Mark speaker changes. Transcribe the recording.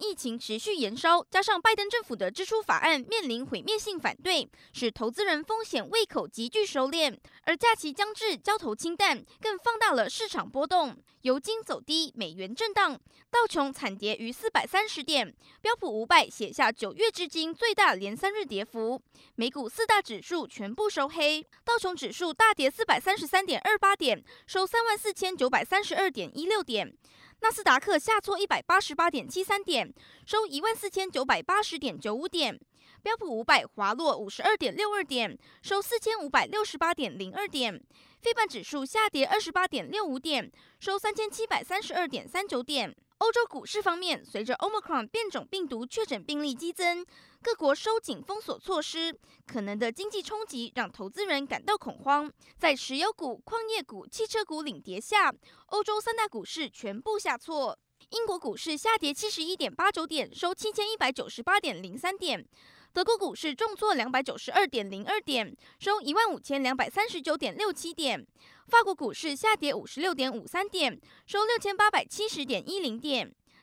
Speaker 1: 疫情持续延烧，加上拜登政府的支出法案面临毁灭性反对，使投资人风险胃口急剧收敛。而假期将至，交投清淡，更放大了市场波动。油金走低，美元震荡，道琼惨跌逾四百三十点，标普五百写下九月至今最大连三日跌幅。美股四大指数全部收黑，道琼指数大跌四百三十三点二八点，收三万四千九百三十二点一六点。纳斯达克下挫一百八十八点七三点，收一万四千九百八十点九五点。标普五百滑落五十二点六二点，收四千五百六十八点零二点。费半指数下跌二十八点六五点，收三千七百三十二点三九点。欧洲股市方面，随着 Omicron 变种病毒确诊病例激增，各国收紧封锁措施，可能的经济冲击让投资人感到恐慌。在石油股、矿业股、汽车股领跌下，欧洲三大股市全部下挫。英国股市下跌七十一点八九点，收七千一百九十八点零三点。德国股市重挫两百九十二点零二点，收一万五千两百三十九点六七点。法国股市下跌五十六点五三点，收六千八百七十点一零点。